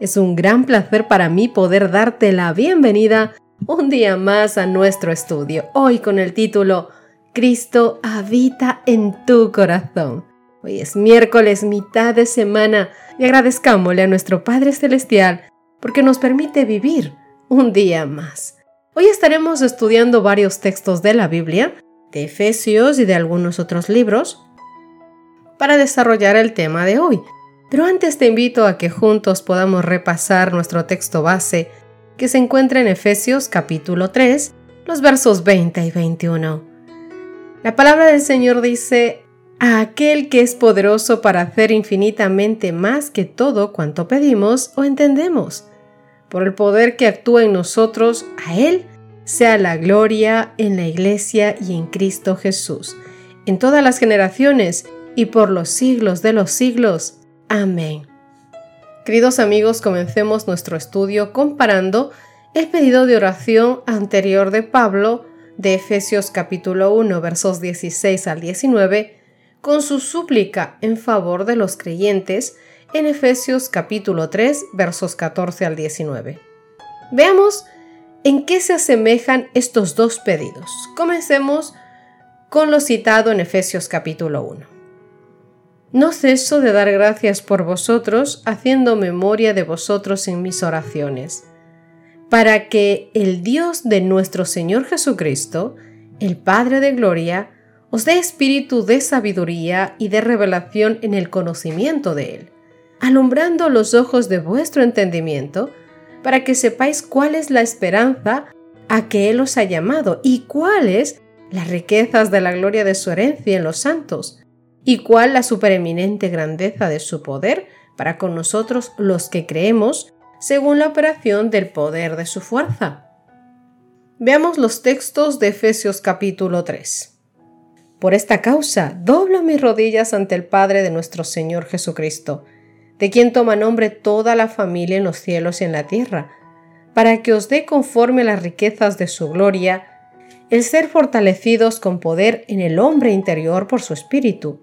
Es un gran placer para mí poder darte la bienvenida un día más a nuestro estudio, hoy con el título Cristo habita en tu corazón. Hoy es miércoles, mitad de semana, y agradezcámosle a nuestro Padre Celestial porque nos permite vivir un día más. Hoy estaremos estudiando varios textos de la Biblia, de Efesios y de algunos otros libros para desarrollar el tema de hoy. Pero antes te invito a que juntos podamos repasar nuestro texto base que se encuentra en Efesios capítulo 3, los versos 20 y 21. La palabra del Señor dice, a aquel que es poderoso para hacer infinitamente más que todo cuanto pedimos o entendemos. Por el poder que actúa en nosotros, a Él sea la gloria en la Iglesia y en Cristo Jesús, en todas las generaciones y por los siglos de los siglos. Amén. Queridos amigos, comencemos nuestro estudio comparando el pedido de oración anterior de Pablo de Efesios capítulo 1 versos 16 al 19 con su súplica en favor de los creyentes en Efesios capítulo 3 versos 14 al 19. Veamos ¿En qué se asemejan estos dos pedidos? Comencemos con lo citado en Efesios capítulo 1. No ceso de dar gracias por vosotros, haciendo memoria de vosotros en mis oraciones, para que el Dios de nuestro Señor Jesucristo, el Padre de Gloria, os dé espíritu de sabiduría y de revelación en el conocimiento de Él, alumbrando los ojos de vuestro entendimiento, para que sepáis cuál es la esperanza a que Él os ha llamado y cuáles las riquezas de la gloria de su herencia en los santos y cuál la supereminente grandeza de su poder para con nosotros los que creemos según la operación del poder de su fuerza. Veamos los textos de Efesios capítulo 3. Por esta causa, doblo mis rodillas ante el Padre de nuestro Señor Jesucristo, de quien toma nombre toda la familia en los cielos y en la tierra, para que os dé conforme las riquezas de su gloria, el ser fortalecidos con poder en el hombre interior por su espíritu,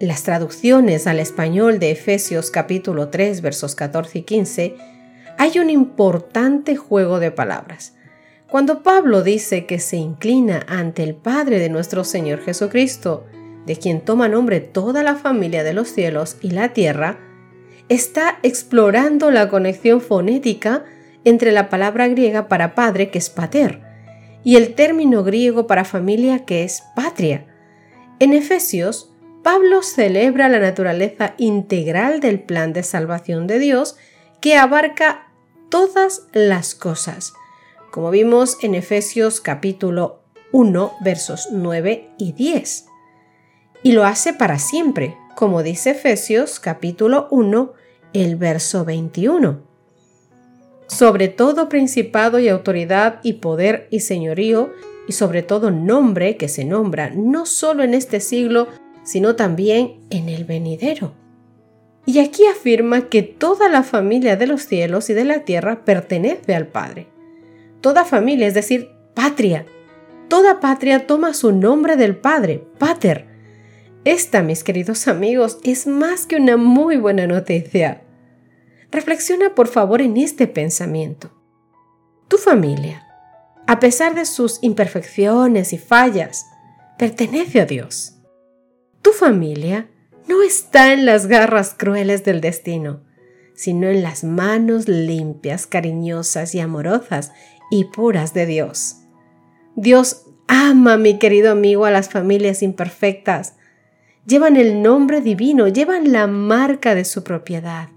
las traducciones al español de Efesios capítulo 3 versos 14 y 15, hay un importante juego de palabras. Cuando Pablo dice que se inclina ante el Padre de nuestro Señor Jesucristo, de quien toma nombre toda la familia de los cielos y la tierra, está explorando la conexión fonética entre la palabra griega para padre, que es pater, y el término griego para familia, que es patria. En Efesios, Pablo celebra la naturaleza integral del plan de salvación de Dios que abarca todas las cosas, como vimos en Efesios capítulo 1 versos 9 y 10. Y lo hace para siempre, como dice Efesios capítulo 1, el verso 21. Sobre todo principado y autoridad y poder y señorío, y sobre todo nombre que se nombra no solo en este siglo, sino también en el venidero. Y aquí afirma que toda la familia de los cielos y de la tierra pertenece al Padre. Toda familia, es decir, patria. Toda patria toma su nombre del Padre, Pater, esta, mis queridos amigos, es más que una muy buena noticia. Reflexiona por favor en este pensamiento. Tu familia, a pesar de sus imperfecciones y fallas, pertenece a Dios. Tu familia no está en las garras crueles del destino, sino en las manos limpias, cariñosas y amorosas y puras de Dios. Dios ama, mi querido amigo, a las familias imperfectas. Llevan el nombre divino, llevan la marca de su propiedad.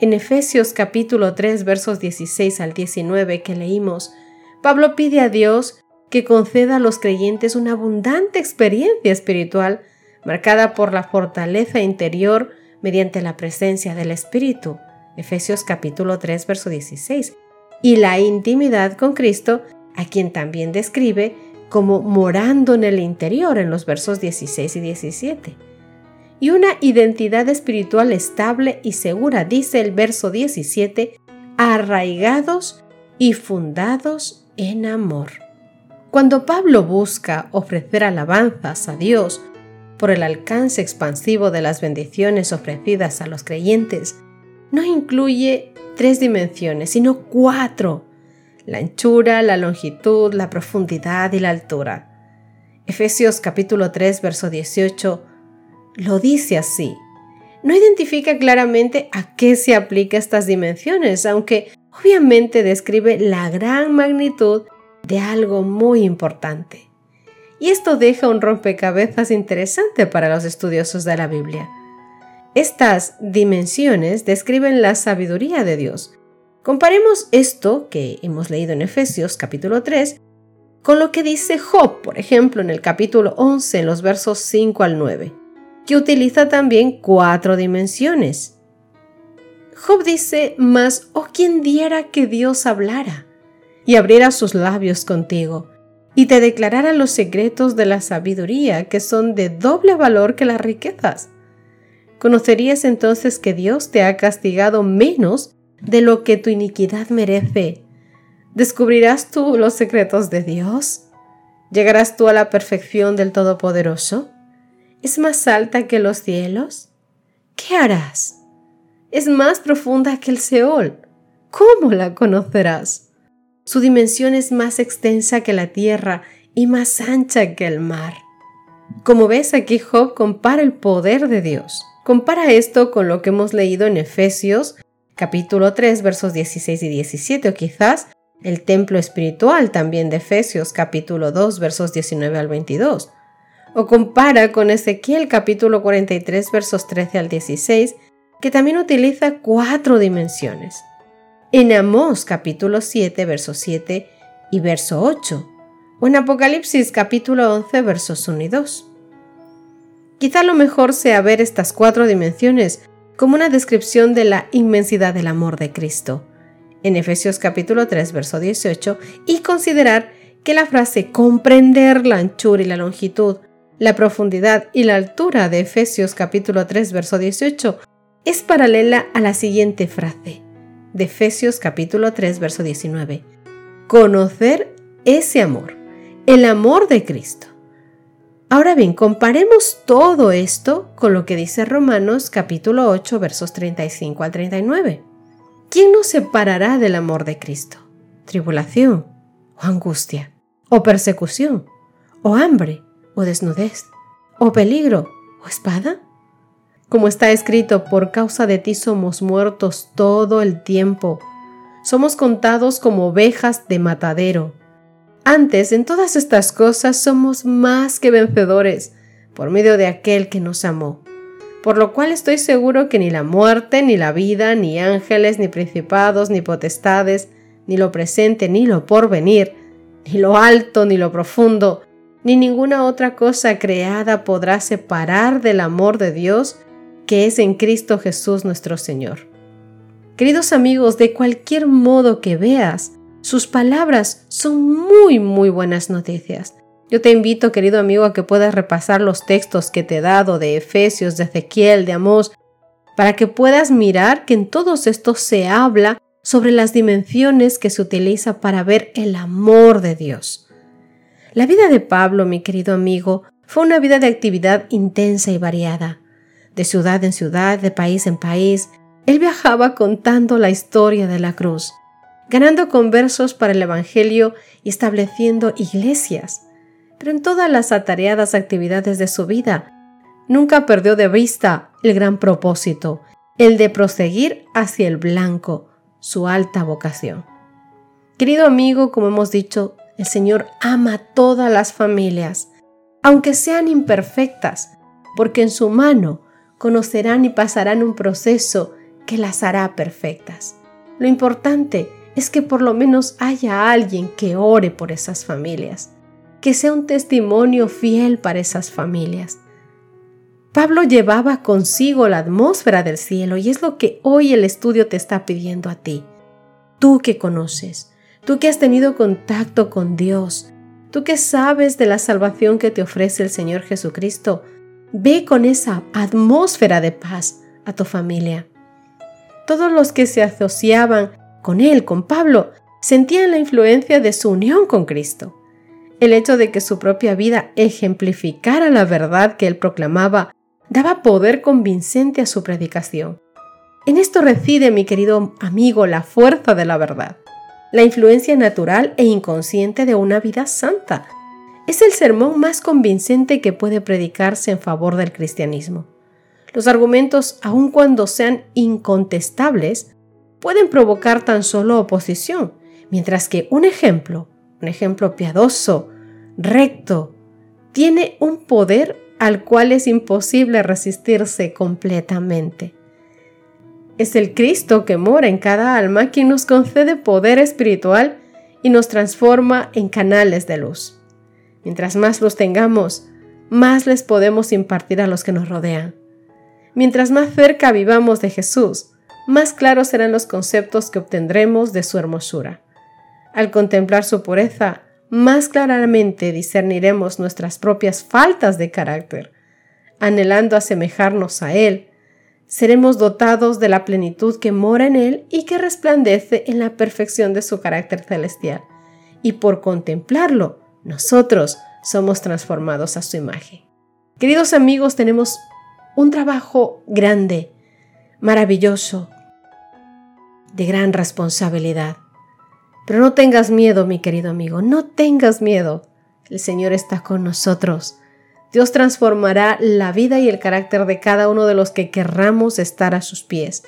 En Efesios capítulo 3 versos 16 al 19 que leímos, Pablo pide a Dios que conceda a los creyentes una abundante experiencia espiritual marcada por la fortaleza interior mediante la presencia del Espíritu. Efesios capítulo 3 verso 16. Y la intimidad con Cristo, a quien también describe como morando en el interior en los versos 16 y 17 y una identidad espiritual estable y segura, dice el verso 17, arraigados y fundados en amor. Cuando Pablo busca ofrecer alabanzas a Dios por el alcance expansivo de las bendiciones ofrecidas a los creyentes, no incluye tres dimensiones, sino cuatro, la anchura, la longitud, la profundidad y la altura. Efesios capítulo 3, verso 18 lo dice así. No identifica claramente a qué se aplica estas dimensiones, aunque obviamente describe la gran magnitud de algo muy importante. Y esto deja un rompecabezas interesante para los estudiosos de la Biblia. Estas dimensiones describen la sabiduría de Dios. Comparemos esto que hemos leído en Efesios capítulo 3 con lo que dice Job, por ejemplo, en el capítulo 11, en los versos 5 al 9 que utiliza también cuatro dimensiones. Job dice, mas, oh quien diera que Dios hablara y abriera sus labios contigo y te declarara los secretos de la sabiduría que son de doble valor que las riquezas. ¿Conocerías entonces que Dios te ha castigado menos de lo que tu iniquidad merece? ¿Descubrirás tú los secretos de Dios? ¿Llegarás tú a la perfección del Todopoderoso? es más alta que los cielos? ¿Qué harás? Es más profunda que el Seol. ¿Cómo la conocerás? Su dimensión es más extensa que la tierra y más ancha que el mar. Como ves aquí Job compara el poder de Dios. Compara esto con lo que hemos leído en Efesios capítulo 3 versos 16 y 17 o quizás el templo espiritual también de Efesios capítulo 2 versos 19 al 22 o compara con Ezequiel capítulo 43 versos 13 al 16, que también utiliza cuatro dimensiones. En Amós capítulo 7 verso 7 y verso 8, o en Apocalipsis capítulo 11 versos 1 y 2. Quizá lo mejor sea ver estas cuatro dimensiones como una descripción de la inmensidad del amor de Cristo, en Efesios capítulo 3 verso 18, y considerar que la frase comprender la anchura y la longitud la profundidad y la altura de Efesios capítulo 3 verso 18 es paralela a la siguiente frase de Efesios capítulo 3 verso 19. Conocer ese amor, el amor de Cristo. Ahora bien, comparemos todo esto con lo que dice Romanos capítulo 8 versos 35 al 39. ¿Quién nos separará del amor de Cristo? ¿Tribulación o angustia? ¿O persecución? ¿O hambre? o desnudez, o peligro, o espada? Como está escrito, por causa de ti somos muertos todo el tiempo. Somos contados como ovejas de matadero. Antes, en todas estas cosas, somos más que vencedores por medio de aquel que nos amó. Por lo cual estoy seguro que ni la muerte, ni la vida, ni ángeles, ni principados, ni potestades, ni lo presente, ni lo porvenir, ni lo alto, ni lo profundo, ni ninguna otra cosa creada podrá separar del amor de Dios que es en Cristo Jesús nuestro Señor. Queridos amigos, de cualquier modo que veas, sus palabras son muy, muy buenas noticias. Yo te invito, querido amigo, a que puedas repasar los textos que te he dado de Efesios, de Ezequiel, de Amós, para que puedas mirar que en todos estos se habla sobre las dimensiones que se utiliza para ver el amor de Dios. La vida de Pablo, mi querido amigo, fue una vida de actividad intensa y variada. De ciudad en ciudad, de país en país, él viajaba contando la historia de la cruz, ganando conversos para el Evangelio y estableciendo iglesias. Pero en todas las atareadas actividades de su vida, nunca perdió de vista el gran propósito, el de proseguir hacia el blanco, su alta vocación. Querido amigo, como hemos dicho, el Señor ama a todas las familias, aunque sean imperfectas, porque en su mano conocerán y pasarán un proceso que las hará perfectas. Lo importante es que por lo menos haya alguien que ore por esas familias, que sea un testimonio fiel para esas familias. Pablo llevaba consigo la atmósfera del cielo y es lo que hoy el estudio te está pidiendo a ti. Tú que conoces, tú que has tenido contacto con Dios, tú que sabes de la salvación que te ofrece el Señor Jesucristo, ve con esa atmósfera de paz a tu familia. Todos los que se asociaban con él, con Pablo, sentían la influencia de su unión con Cristo. El hecho de que su propia vida ejemplificara la verdad que él proclamaba daba poder convincente a su predicación. En esto reside, mi querido amigo, la fuerza de la verdad, la influencia natural e inconsciente de una vida santa. Es el sermón más convincente que puede predicarse en favor del cristianismo. Los argumentos, aun cuando sean incontestables, pueden provocar tan solo oposición, mientras que un ejemplo, un ejemplo piadoso, recto, tiene un poder al cual es imposible resistirse completamente. Es el Cristo que mora en cada alma quien nos concede poder espiritual y nos transforma en canales de luz. Mientras más los tengamos, más les podemos impartir a los que nos rodean. Mientras más cerca vivamos de Jesús, más claros serán los conceptos que obtendremos de su hermosura. Al contemplar su pureza, más claramente discerniremos nuestras propias faltas de carácter. Anhelando asemejarnos a Él, seremos dotados de la plenitud que mora en Él y que resplandece en la perfección de su carácter celestial. Y por contemplarlo, nosotros somos transformados a su imagen. Queridos amigos, tenemos un trabajo grande maravilloso, de gran responsabilidad. Pero no tengas miedo, mi querido amigo, no tengas miedo. El Señor está con nosotros. Dios transformará la vida y el carácter de cada uno de los que querramos estar a sus pies,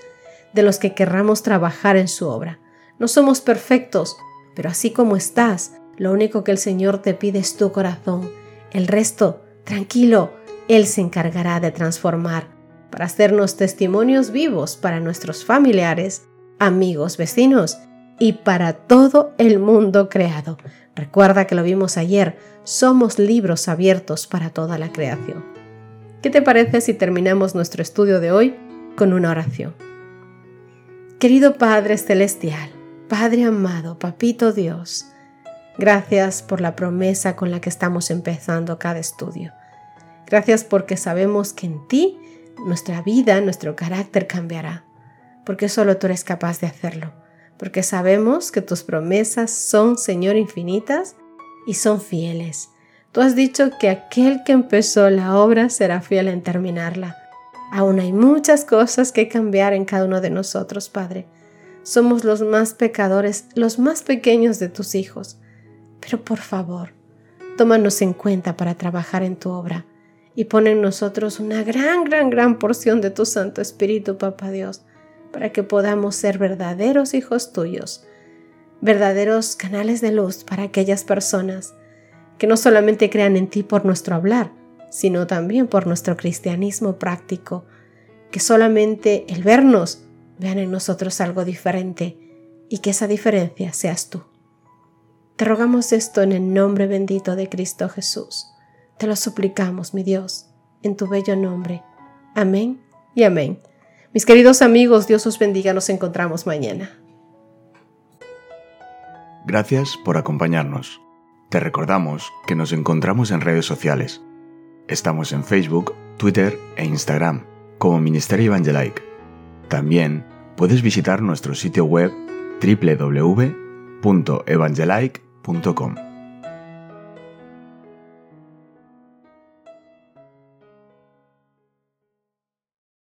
de los que querramos trabajar en su obra. No somos perfectos, pero así como estás, lo único que el Señor te pide es tu corazón. El resto, tranquilo, Él se encargará de transformar para hacernos testimonios vivos para nuestros familiares, amigos, vecinos y para todo el mundo creado. Recuerda que lo vimos ayer, somos libros abiertos para toda la creación. ¿Qué te parece si terminamos nuestro estudio de hoy con una oración? Querido Padre Celestial, Padre amado, Papito Dios, gracias por la promesa con la que estamos empezando cada estudio. Gracias porque sabemos que en ti nuestra vida, nuestro carácter cambiará, porque solo tú eres capaz de hacerlo, porque sabemos que tus promesas son, Señor, infinitas y son fieles. Tú has dicho que aquel que empezó la obra será fiel en terminarla. Aún hay muchas cosas que cambiar en cada uno de nosotros, Padre. Somos los más pecadores, los más pequeños de tus hijos. Pero por favor, tómanos en cuenta para trabajar en tu obra y pon en nosotros una gran, gran, gran porción de tu Santo Espíritu, Papá Dios, para que podamos ser verdaderos hijos tuyos, verdaderos canales de luz para aquellas personas que no solamente crean en ti por nuestro hablar, sino también por nuestro cristianismo práctico, que solamente el vernos vean en nosotros algo diferente y que esa diferencia seas tú. Te rogamos esto en el nombre bendito de Cristo Jesús. Te lo suplicamos, mi Dios, en tu bello nombre. Amén y amén. Mis queridos amigos, Dios os bendiga, nos encontramos mañana. Gracias por acompañarnos. Te recordamos que nos encontramos en redes sociales. Estamos en Facebook, Twitter e Instagram como Ministerio Evangelike. También puedes visitar nuestro sitio web www.evangelike.com.